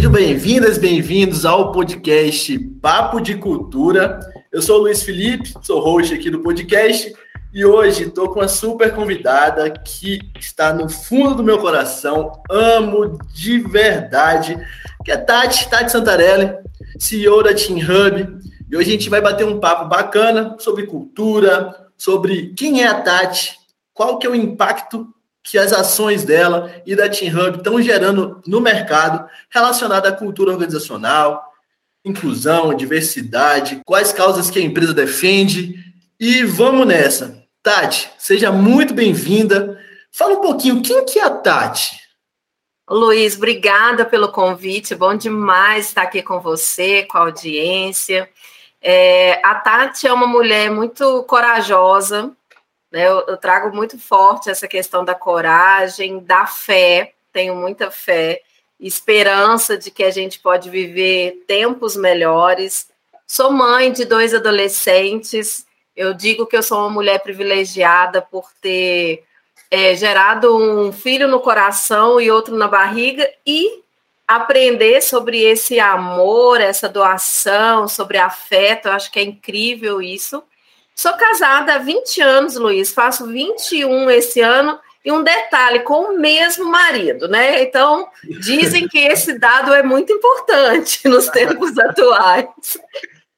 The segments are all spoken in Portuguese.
Sejam bem-vindas, bem-vindos ao podcast Papo de Cultura. Eu sou o Luiz Felipe, sou host aqui do podcast e hoje estou com uma super convidada que está no fundo do meu coração, amo de verdade, que é Tati, Tati Santarelli, CEO da Team Hub. E hoje a gente vai bater um papo bacana sobre cultura, sobre quem é a Tati, qual que é o impacto que as ações dela e da Team Hub estão gerando no mercado relacionado à cultura organizacional, inclusão, diversidade, quais causas que a empresa defende. E vamos nessa. Tati, seja muito bem-vinda. Fala um pouquinho, quem que é a Tati? Luiz, obrigada pelo convite. Bom demais estar aqui com você, com a audiência. É, a Tati é uma mulher muito corajosa? Eu, eu trago muito forte essa questão da coragem, da fé, tenho muita fé, esperança de que a gente pode viver tempos melhores. Sou mãe de dois adolescentes. Eu digo que eu sou uma mulher privilegiada por ter é, gerado um filho no coração e outro na barriga e aprender sobre esse amor, essa doação, sobre afeto. Eu acho que é incrível isso. Sou casada há 20 anos, Luiz, faço 21 esse ano. E um detalhe, com o mesmo marido, né? Então, dizem que esse dado é muito importante nos tempos atuais.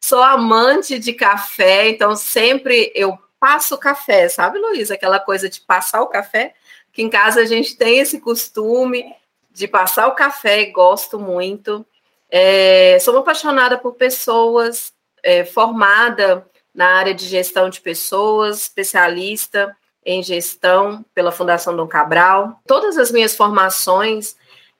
Sou amante de café, então sempre eu passo café, sabe, Luiz? Aquela coisa de passar o café, que em casa a gente tem esse costume de passar o café, gosto muito. É, sou apaixonada por pessoas, é, formada na área de gestão de pessoas, especialista em gestão pela Fundação Dom Cabral. Todas as minhas formações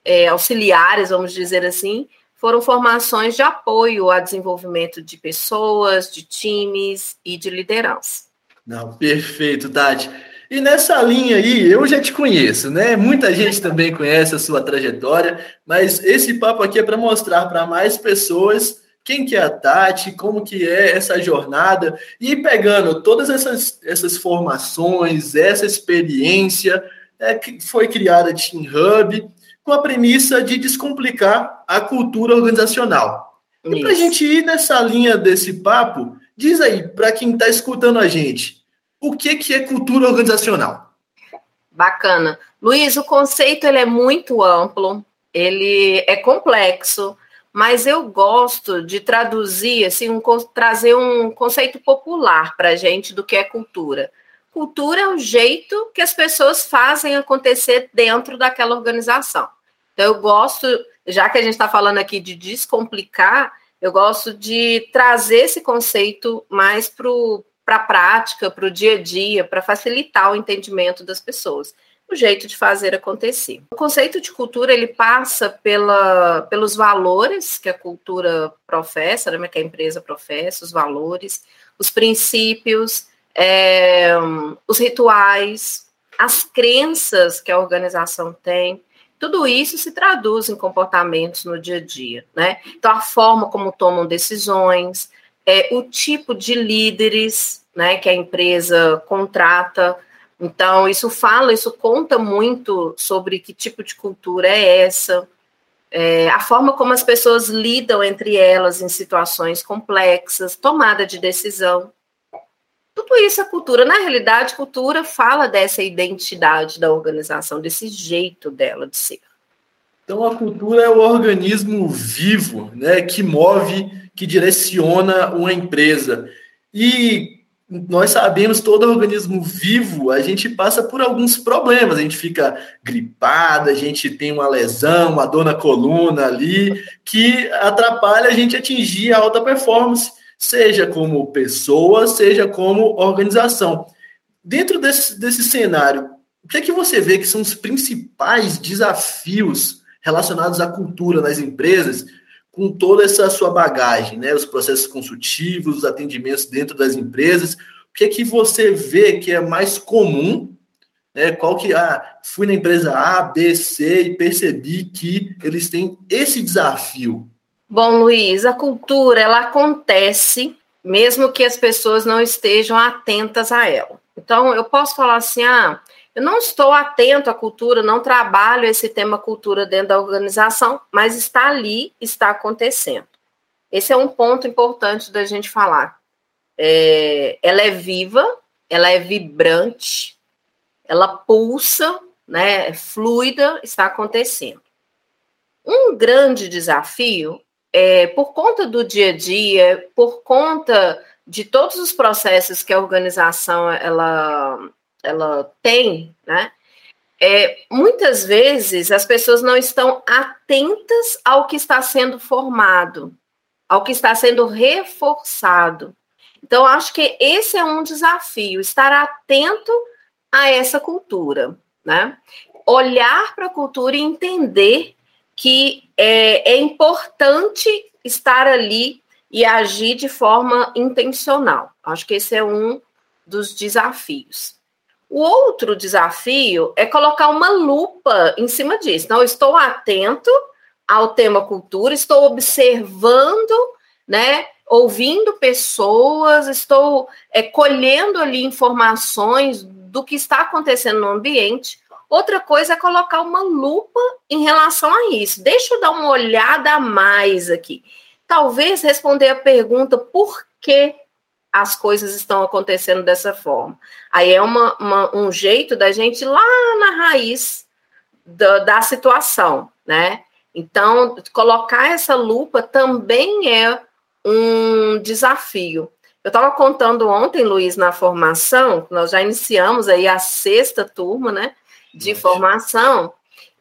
é, auxiliares, vamos dizer assim, foram formações de apoio ao desenvolvimento de pessoas, de times e de liderança. Não, perfeito, Tati. E nessa linha aí, eu já te conheço, né? Muita gente também conhece a sua trajetória, mas esse papo aqui é para mostrar para mais pessoas quem que é a Tati, como que é essa jornada, e pegando todas essas, essas formações, essa experiência é, que foi criada a Team Hub, com a premissa de descomplicar a cultura organizacional. Isso. E para a gente ir nessa linha desse papo, diz aí, para quem está escutando a gente, o que, que é cultura organizacional? Bacana. Luiz, o conceito ele é muito amplo, ele é complexo, mas eu gosto de traduzir, assim, um, trazer um conceito popular para a gente do que é cultura. Cultura é o jeito que as pessoas fazem acontecer dentro daquela organização. Então, eu gosto, já que a gente está falando aqui de descomplicar, eu gosto de trazer esse conceito mais para a prática, para o dia a dia, para facilitar o entendimento das pessoas o jeito de fazer acontecer. O conceito de cultura ele passa pela, pelos valores que a cultura professa, né, que a empresa professa, os valores, os princípios, é, os rituais, as crenças que a organização tem. Tudo isso se traduz em comportamentos no dia a dia, né? Então, a forma como tomam decisões, é, o tipo de líderes né, que a empresa contrata, então, isso fala, isso conta muito sobre que tipo de cultura é essa, é, a forma como as pessoas lidam entre elas em situações complexas, tomada de decisão. Tudo isso é cultura. Na realidade, cultura fala dessa identidade da organização, desse jeito dela de ser. Então, a cultura é o organismo vivo, né, que move, que direciona uma empresa. E nós sabemos, todo organismo vivo, a gente passa por alguns problemas, a gente fica gripado, a gente tem uma lesão, uma dor na coluna ali, que atrapalha a gente atingir a alta performance, seja como pessoa, seja como organização. Dentro desse, desse cenário, o que é que você vê que são os principais desafios relacionados à cultura nas empresas com toda essa sua bagagem, né? Os processos consultivos, os atendimentos dentro das empresas. O que é que você vê que é mais comum? Né? Qual que ah, fui na empresa A, B, C e percebi que eles têm esse desafio. Bom, Luiz, a cultura ela acontece mesmo que as pessoas não estejam atentas a ela. Então, eu posso falar assim: ah, Eu não estou atento à cultura, não trabalho esse tema cultura dentro da organização, mas está ali, está acontecendo. Esse é um ponto importante da gente falar. É, ela é viva, ela é vibrante, ela pulsa, né, é fluida, está acontecendo. Um grande desafio é por conta do dia a dia, por conta de todos os processos que a organização ela, ela tem, né? É, muitas vezes as pessoas não estão atentas ao que está sendo formado, ao que está sendo reforçado. Então, acho que esse é um desafio, estar atento a essa cultura, né? Olhar para a cultura e entender que é, é importante estar ali e agir de forma intencional. Acho que esse é um dos desafios. O outro desafio é colocar uma lupa em cima disso. Então, estou atento ao tema cultura, estou observando, né, ouvindo pessoas, estou é, colhendo ali informações do que está acontecendo no ambiente. Outra coisa é colocar uma lupa em relação a isso. Deixa eu dar uma olhada a mais aqui talvez responder a pergunta por que as coisas estão acontecendo dessa forma. Aí é uma, uma, um jeito da gente ir lá na raiz da, da situação, né? Então, colocar essa lupa também é um desafio. Eu estava contando ontem, Luiz, na formação, nós já iniciamos aí a sexta turma, né, de formação,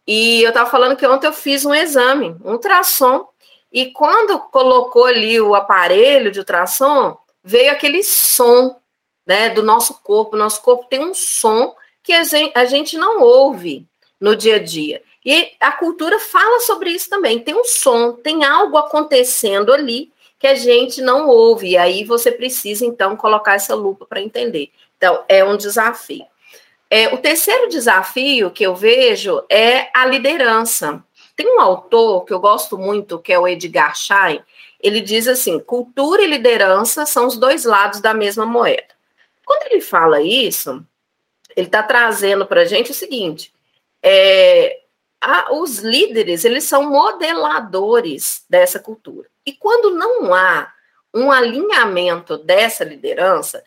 e eu estava falando que ontem eu fiz um exame, um ultrassom, e quando colocou ali o aparelho de ultrassom, veio aquele som né, do nosso corpo. Nosso corpo tem um som que a gente, a gente não ouve no dia a dia. E a cultura fala sobre isso também. Tem um som, tem algo acontecendo ali que a gente não ouve. E aí você precisa, então, colocar essa lupa para entender. Então, é um desafio. É, o terceiro desafio que eu vejo é a liderança. Tem um autor que eu gosto muito, que é o Edgar Schein, ele diz assim: cultura e liderança são os dois lados da mesma moeda. Quando ele fala isso, ele está trazendo para a gente o seguinte: é, a, os líderes eles são modeladores dessa cultura. E quando não há um alinhamento dessa liderança,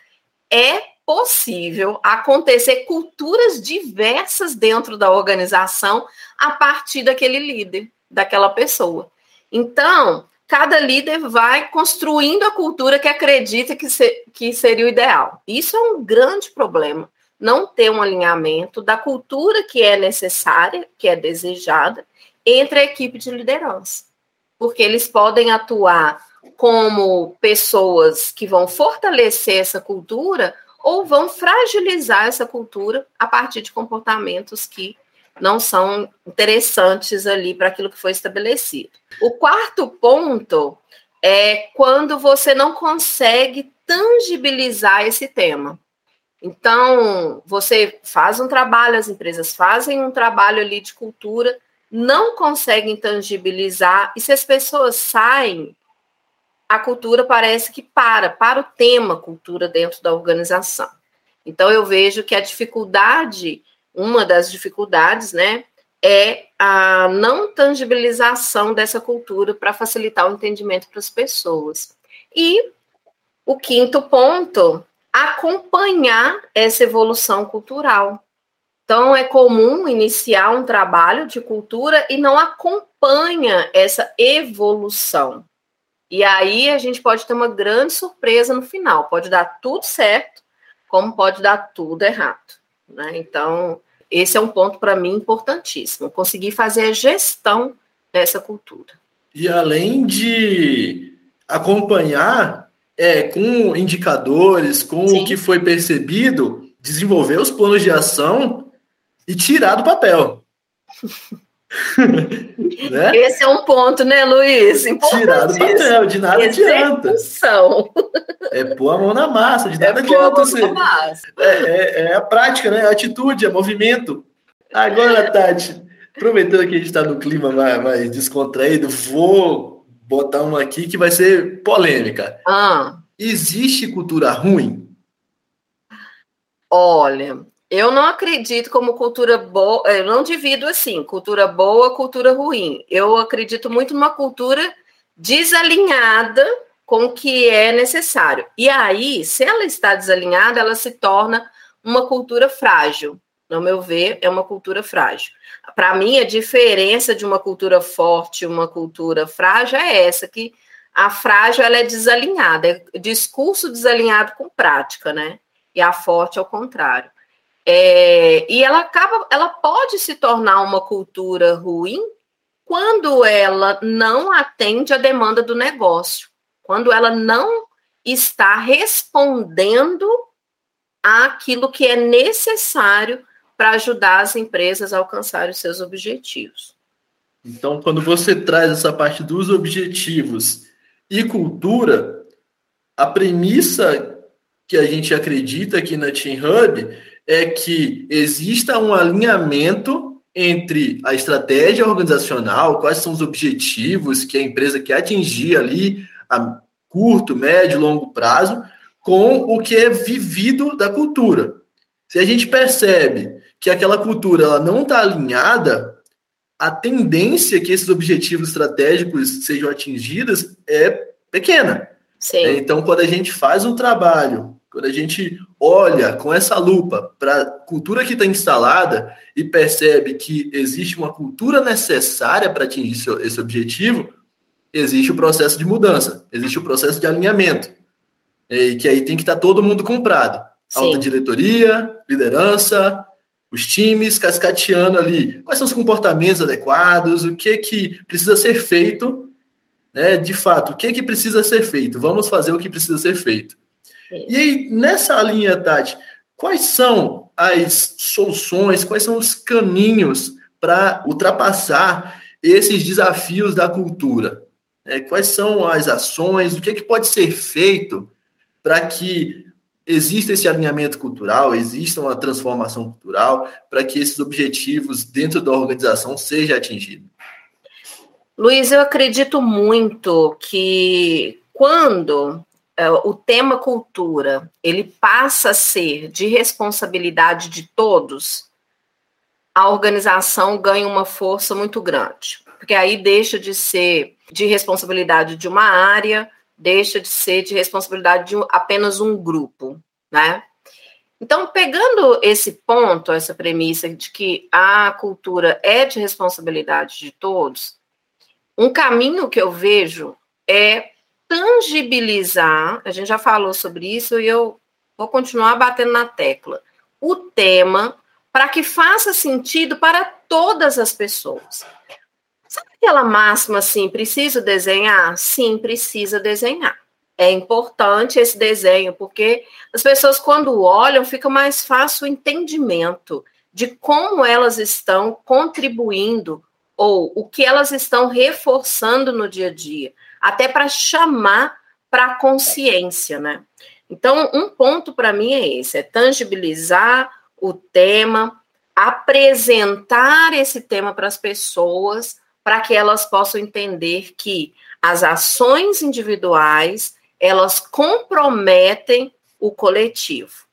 é possível acontecer culturas diversas dentro da organização a partir daquele líder, daquela pessoa. Então, cada líder vai construindo a cultura que acredita que, que seria o ideal. Isso é um grande problema, não ter um alinhamento da cultura que é necessária, que é desejada, entre a equipe de liderança. Porque eles podem atuar como pessoas que vão fortalecer essa cultura ou vão fragilizar essa cultura a partir de comportamentos que não são interessantes ali para aquilo que foi estabelecido. O quarto ponto é quando você não consegue tangibilizar esse tema. Então, você faz um trabalho, as empresas fazem um trabalho ali de cultura, não conseguem tangibilizar, e se as pessoas saem a cultura parece que para, para o tema cultura dentro da organização. Então, eu vejo que a dificuldade, uma das dificuldades, né, é a não tangibilização dessa cultura para facilitar o entendimento para as pessoas. E o quinto ponto, acompanhar essa evolução cultural. Então, é comum iniciar um trabalho de cultura e não acompanha essa evolução. E aí a gente pode ter uma grande surpresa no final. Pode dar tudo certo, como pode dar tudo errado. Né? Então, esse é um ponto para mim importantíssimo. Conseguir fazer a gestão dessa cultura. E além de acompanhar é, com indicadores, com Sim. o que foi percebido, desenvolver os planos de ação e tirar do papel. né? Esse é um ponto, né, Luiz? Tirar do papel, de nada Execução. adianta. É pôr a mão na massa, de nada é adianta. Você... É, é, é, a prática, né? A atitude, é movimento. Agora, Tati, aproveitando que a gente está no clima mais, mais, descontraído, vou botar uma aqui que vai ser polêmica. Ah. Existe cultura ruim? Olha, Eu não acredito como cultura boa, eu não divido assim, cultura boa, cultura ruim. Eu acredito muito numa cultura desalinhada com o que é necessário. E aí, se ela está desalinhada, ela se torna uma cultura frágil. No meu ver, é uma cultura frágil. Para mim, a diferença de uma cultura forte e uma cultura frágil é essa, que a frágil ela é desalinhada, é discurso desalinhado com prática, né? E a forte ao contrário. É, e ela acaba, ela pode se tornar uma cultura ruim quando ela não atende à demanda do negócio, quando ela não está respondendo àquilo que é necessário para ajudar as empresas a alcançar os seus objetivos. Então, quando você traz essa parte dos objetivos e cultura, a premissa que a gente acredita aqui na Team Hub é que exista um alinhamento entre a estratégia organizacional, quais são os objetivos que a empresa quer atingir ali a curto, médio, longo prazo, com o que é vivido da cultura. Se a gente percebe que aquela cultura ela não está alinhada, a tendência que esses objetivos estratégicos sejam atingidos é pequena. Sim. Então, quando a gente faz um trabalho quando a gente olha com essa lupa para a cultura que está instalada e percebe que existe uma cultura necessária para atingir esse objetivo, existe o processo de mudança, existe o processo de alinhamento. E que aí tem que estar tá todo mundo comprado. Sim. Alta diretoria, liderança, os times cascateando ali. Quais são os comportamentos adequados, o que que precisa ser feito, né? De fato, o que que precisa ser feito? Vamos fazer o que precisa ser feito. E aí, nessa linha, Tati, quais são as soluções, quais são os caminhos para ultrapassar esses desafios da cultura? É, quais são as ações, o que, é que pode ser feito para que exista esse alinhamento cultural, exista uma transformação cultural, para que esses objetivos dentro da organização sejam atingidos? Luiz, eu acredito muito que quando é, o tema cultura ele passa a ser de responsabilidade de todos, a organização ganha uma força muito grande, porque aí deixa de ser de responsabilidade de uma área, deixa de ser de responsabilidade de apenas um grupo, né? Então, pegando esse ponto, essa premissa de que a cultura é de responsabilidade de todos, um caminho que eu vejo é tangibilizar, a gente já falou sobre isso e eu vou continuar batendo na tecla, o tema para que faça sentido para todas as pessoas. Sabe aquela máxima assim, preciso desenhar? Sim, precisa desenhar. É importante esse desenho, porque as pessoas, quando olham, fica mais fácil o entendimento de como elas estão contribuindo ou o que elas estão reforçando no dia a dia até para chamar para a consciência, né? Então, um ponto para mim é esse: é tangibilizar o tema, apresentar esse tema para as pessoas, para que elas possam entender que as ações individuais elas comprometem o coletivo.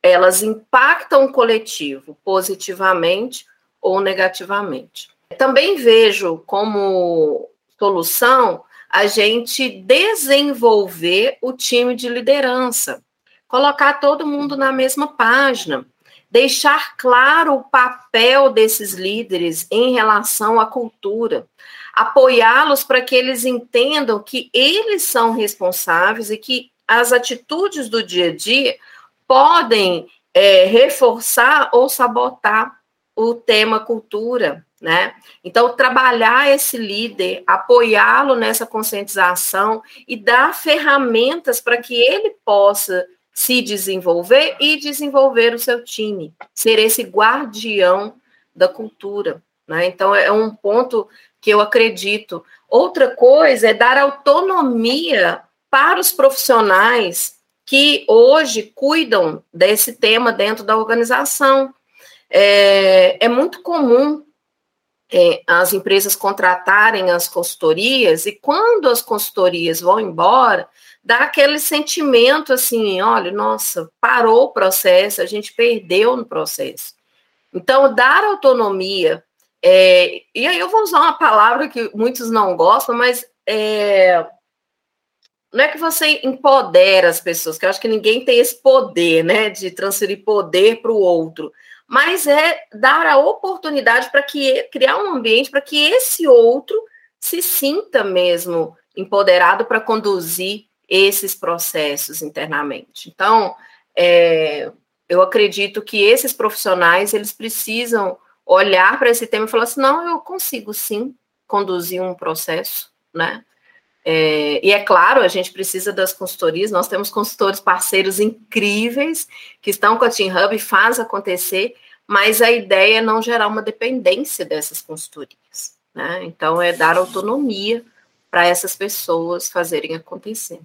Elas impactam o coletivo positivamente ou negativamente. Também vejo como solução a gente desenvolver o time de liderança, colocar todo mundo na mesma página, deixar claro o papel desses líderes em relação à cultura, apoiá-los para que eles entendam que eles são responsáveis e que as atitudes do dia a dia podem é, reforçar ou sabotar o tema cultura né? Então, trabalhar esse líder, apoiá-lo nessa conscientização e dar ferramentas para que ele possa se desenvolver e desenvolver o seu time, ser esse guardião da cultura. Né? Então, é um ponto que eu acredito. Outra coisa é dar autonomia para os profissionais que hoje cuidam desse tema dentro da organização. É, é muito comum é, as empresas contratarem as consultorias e quando as consultorias vão embora, dá aquele sentimento assim, olha, nossa, parou o processo, a gente perdeu no processo. Então, dar autonomia, é, e aí eu vou usar uma palavra que muitos não gostam, mas é, não é que você empodera as pessoas, que eu acho que ninguém tem esse poder, né, de transferir poder para o outro, mas é dar a oportunidade para que criar um ambiente para que esse outro se sinta mesmo empoderado para conduzir esses processos internamente. Então, é, eu acredito que esses profissionais eles precisam olhar para esse tema e falar assim, não, eu consigo sim conduzir um processo, né? É, e é claro, a gente precisa das consultorias, nós temos consultores parceiros incríveis que estão com a Team Hub e faz acontecer, mas a ideia é não gerar uma dependência dessas consultorias. Né? Então, é dar autonomia para essas pessoas fazerem acontecer.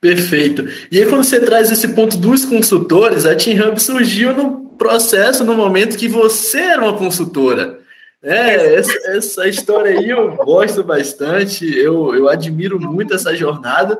Perfeito. E aí, quando você traz esse ponto dos consultores, a Team Hub surgiu no processo, no momento que você era uma consultora. É, essa, essa, história aí eu gosto bastante, eu, eu admiro muito essa jornada.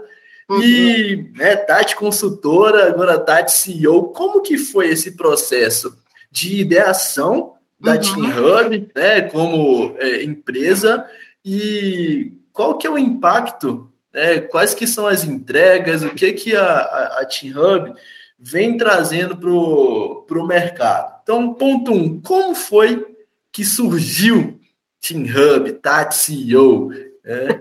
E né, Tati consultora, agora Tati CEO, como que foi esse processo de ideação da uhum. Team Hub, né, como é, empresa, e qual que é o impacto, né, quais que são as entregas, o que que a, a, a Team Hub vem trazendo para o mercado. Então, ponto um, como foi que surgiu Team Hub, Tati CEO. É.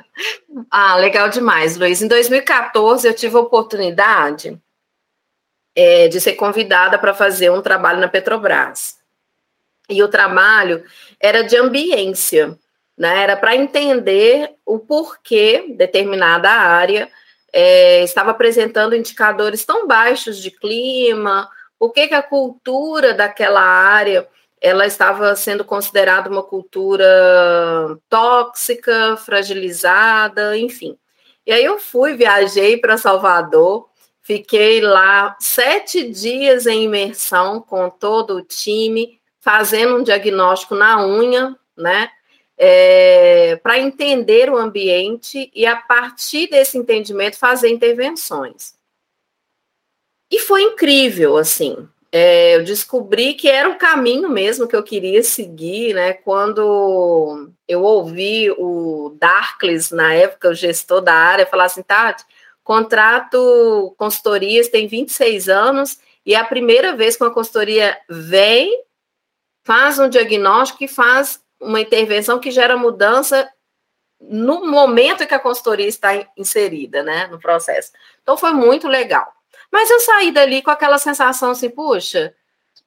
ah, legal demais, Luiz. Em 2014, eu tive a oportunidade é, de ser convidada para fazer um trabalho na Petrobras. E o trabalho era de ambiência, né? Era para entender o porquê determinada área é, estava apresentando indicadores tão baixos de clima, por que a cultura daquela área ela estava sendo considerada uma cultura tóxica, fragilizada, enfim. E aí eu fui, viajei para Salvador, fiquei lá sete dias em imersão com todo o time, fazendo um diagnóstico na unha, né? É, para entender o ambiente e, a partir desse entendimento, fazer intervenções. E foi incrível, assim, é, eu descobri que era o caminho mesmo que eu queria seguir, né? Quando eu ouvi o Darkles, na época, o gestor da área, falar assim, Tati, contrato consultorias tem 26 anos e é a primeira vez que uma consultoria vem, faz um diagnóstico e faz uma intervenção que gera mudança no momento em que a consultoria está inserida, né, no processo. Então foi muito legal. Mas eu saí dali com aquela sensação assim, puxa,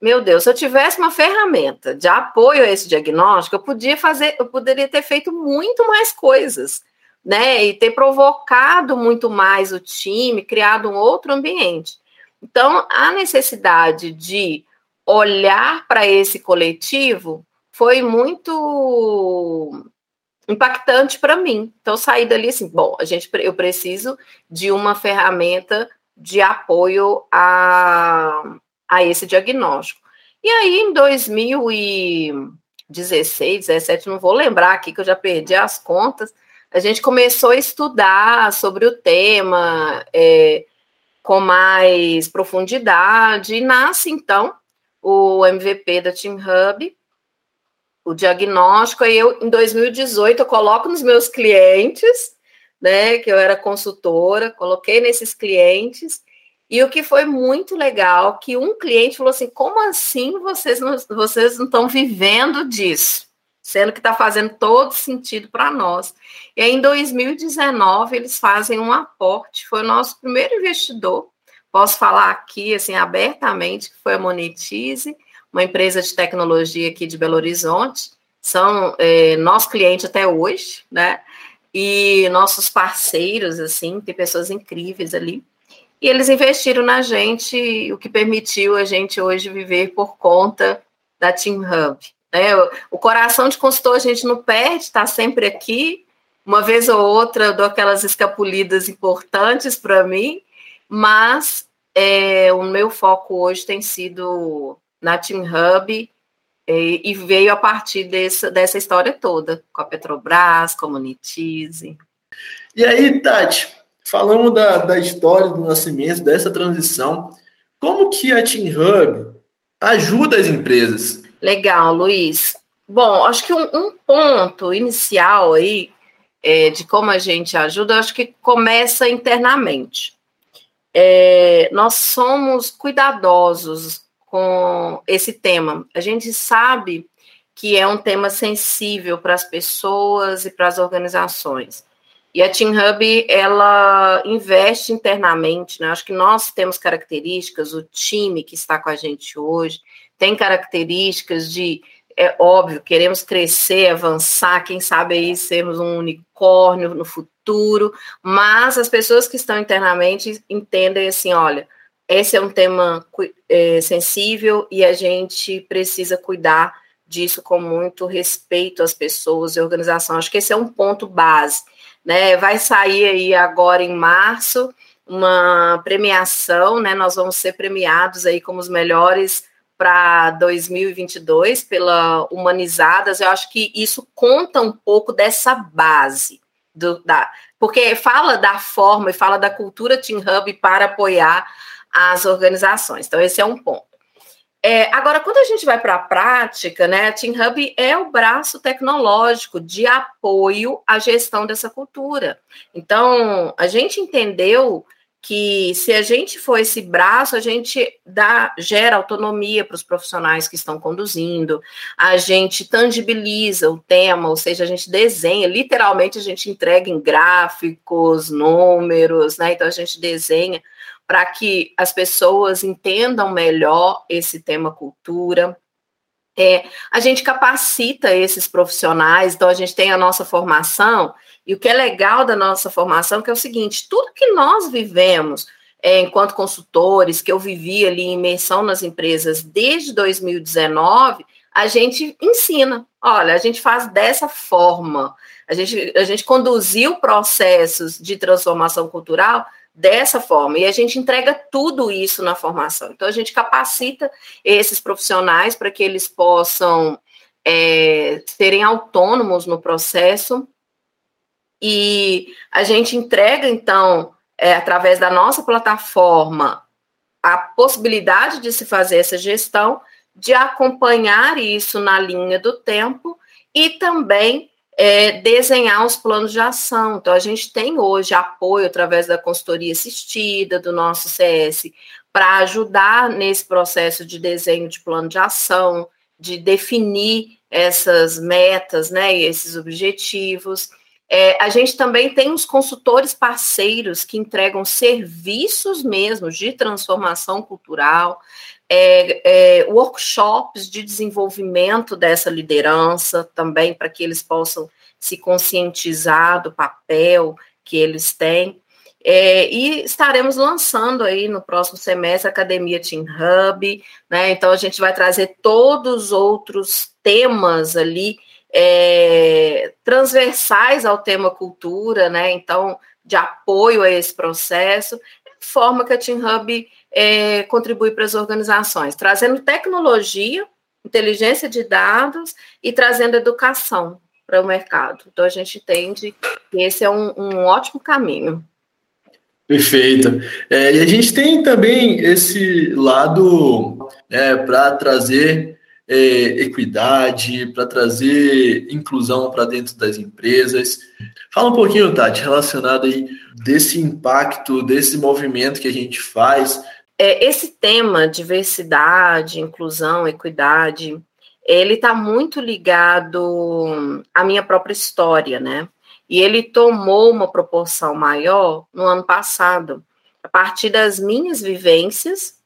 meu Deus, se eu tivesse uma ferramenta de apoio a esse diagnóstico, eu podia fazer, eu poderia ter feito muito mais coisas, né? E ter provocado muito mais o time, criado um outro ambiente. Então, a necessidade de olhar para esse coletivo foi muito impactante para mim. Então, saí dali assim, bom, a gente, eu preciso de uma ferramenta de apoio a, a esse diagnóstico. E aí, em 2016, 17, não vou lembrar aqui que eu já perdi as contas, a gente começou a estudar sobre o tema é, com mais profundidade, e nasce então o MVP da Team Hub, o diagnóstico, aí eu, em 2018, eu coloco nos meus clientes, né, que eu era consultora, coloquei nesses clientes, e o que foi muito legal, que um cliente falou assim, como assim vocês não, vocês não estão vivendo disso? Sendo que está fazendo todo sentido para nós. E aí, em 2019, eles fazem um aporte, foi o nosso primeiro investidor, posso falar aqui, assim, abertamente, que foi a Monetize, uma empresa de tecnologia aqui de Belo Horizonte, são é, nosso cliente até hoje, né? E nossos parceiros, assim, tem pessoas incríveis ali. E eles investiram na gente, o que permitiu a gente hoje viver por conta da Team Hub. Né? O coração de consultor a gente não perde, está sempre aqui. Uma vez ou outra eu dou aquelas escapulidas importantes para mim, mas é, o meu foco hoje tem sido na Team Hub E, e veio a partir desse, dessa história toda, com a Petrobras, com a Monetize. E aí, Tati, falamos da, da história do nascimento, dessa transição. Como que a Team Hub ajuda as empresas? Legal, Luiz. Bom, acho que um, um ponto inicial aí é, de como a gente ajuda, acho que começa internamente. É, nós somos cuidadosos com esse tema. A gente sabe que é um tema sensível para as pessoas e para as organizações. E a Team Hub, ela investe internamente, né? Acho que nós temos características, o time que está com a gente hoje tem características de, é óbvio, queremos crescer, avançar, quem sabe aí sermos um unicórnio no futuro, mas as pessoas que estão internamente entendem assim, olha, esse é um tema é, sensível e a gente precisa cuidar disso com muito respeito às pessoas e organização. Acho que esse é um ponto base. Né? Vai sair aí agora em março uma premiação, né? Nós vamos ser premiados aí como os melhores para 2022 pela Humanizadas. Eu acho que isso conta um pouco dessa base do, da, porque fala da forma e fala da cultura Team Hub para apoiar as organizações. Então, esse é um ponto. É, agora, quando a gente vai para a prática, né, a Team Hub é o braço tecnológico de apoio à gestão dessa cultura. Então, a gente entendeu que se a gente for esse braço, a gente dá, gera autonomia para os profissionais que estão conduzindo, a gente tangibiliza o tema, ou seja, a gente desenha, literalmente a gente entrega em gráficos, números, né? Então a gente desenha para que as pessoas entendam melhor esse tema cultura. É, a gente capacita esses profissionais, então a gente tem a nossa formação, e o que é legal da nossa formação que é o seguinte: tudo que nós vivemos é, enquanto consultores, que eu vivi ali em imersão nas empresas desde 2019, a gente ensina. Olha, a gente faz dessa forma. A gente, a gente conduziu processos de transformação cultural dessa forma. E a gente entrega tudo isso na formação. Então, a gente capacita esses profissionais para que eles possam é, serem autônomos no processo. E a gente entrega, então, é, através da nossa plataforma, a possibilidade de se fazer essa gestão, de acompanhar isso na linha do tempo e também é, desenhar os planos de ação. Então, a gente tem hoje apoio através da consultoria assistida, do nosso CS, para ajudar nesse processo de desenho de plano de ação, de definir essas metas, né, e esses objetivos. É, a gente também tem os consultores parceiros que entregam serviços mesmo de transformação cultural, é, é, workshops de desenvolvimento dessa liderança também, para que eles possam se conscientizar do papel que eles têm. É, e estaremos lançando aí no próximo semestre a Academia Team Hub, né? Então a gente vai trazer todos os outros temas ali é, transversais ao tema cultura, né? Então, de apoio a esse processo, forma que a Team Hub é, contribui para as organizações, trazendo tecnologia, inteligência de dados e trazendo educação para o mercado. Então, a gente entende que esse é um, um ótimo caminho. Perfeito. É, e a gente tem também esse lado é, para trazer é, equidade, para trazer inclusão para dentro das empresas. Fala um pouquinho, Tati, relacionado aí desse impacto, desse movimento que a gente faz é, esse tema, diversidade, inclusão, equidade, ele está muito ligado à minha própria história, né? E ele tomou uma proporção maior no ano passado, a partir das minhas vivências,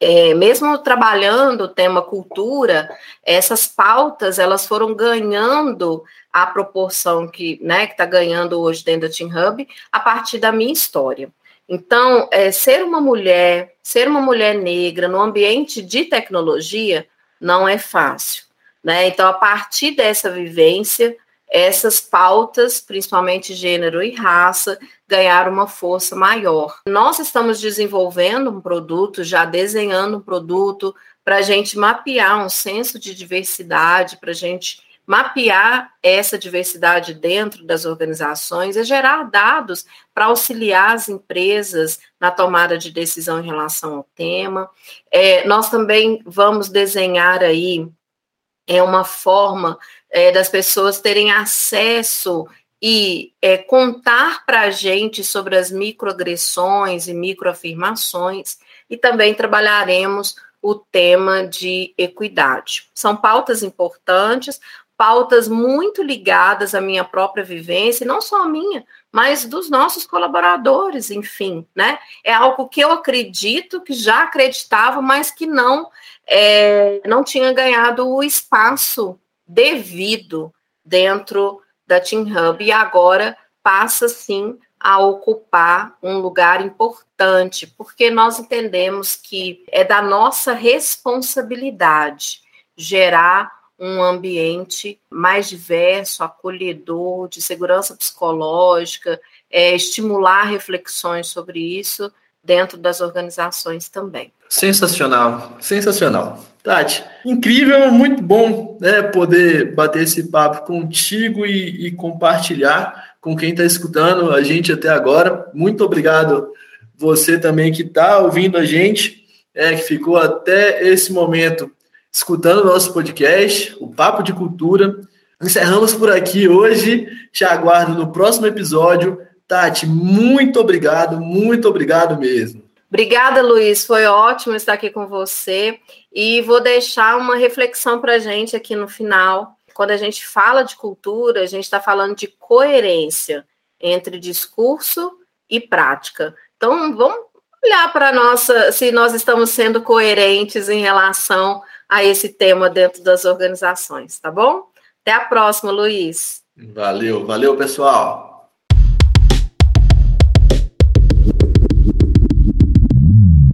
é, mesmo trabalhando o tema cultura, essas pautas elas foram ganhando a proporção que né, está ganhando hoje dentro da Team Hub a partir da minha história. Então, é, ser uma mulher, ser uma mulher negra no ambiente de tecnologia não é fácil. Né? Então, a partir dessa vivência, essas pautas, principalmente gênero e raça, ganharam uma força maior. Nós estamos desenvolvendo um produto, já desenhando um produto para a gente mapear um senso de diversidade, para a gente mapear essa diversidade dentro das organizações e gerar dados para auxiliar as empresas na tomada de decisão em relação ao tema. É, nós também vamos desenhar aí é uma forma é, das pessoas terem acesso e é, contar para a gente sobre as microagressões e microafirmações, e também trabalharemos o tema de equidade. São pautas importantes, pautas muito ligadas à minha própria vivência, e não só a minha, mas dos nossos colaboradores, enfim, né? É algo que eu acredito, que já acreditava, mas que não é, não tinha ganhado o espaço devido dentro da Team Hub e agora passa sim a ocupar um lugar importante, porque nós entendemos que é da nossa responsabilidade gerar um ambiente mais diverso, acolhedor, de segurança psicológica, é, estimular reflexões sobre isso dentro das organizações também. Sensacional, sensacional. Tati, incrível, muito bom né, poder bater esse papo contigo e, e compartilhar com quem está escutando a gente até agora. Muito obrigado você também que está ouvindo a gente, é, que ficou até esse momento escutando o nosso podcast, o Papo de Cultura. Encerramos por aqui hoje. Te aguardo no próximo episódio. Tati, muito obrigado, muito obrigado mesmo. Obrigada, Luiz. Foi ótimo estar aqui com você. E vou deixar uma reflexão para a gente aqui no final. Quando a gente fala de cultura, a gente está falando de coerência entre discurso e prática. Então, vamos olhar para nossa, se nós estamos sendo coerentes em relação a esse tema dentro das organizações, tá bom? Até a próxima, Luiz. Valeu, valeu, pessoal.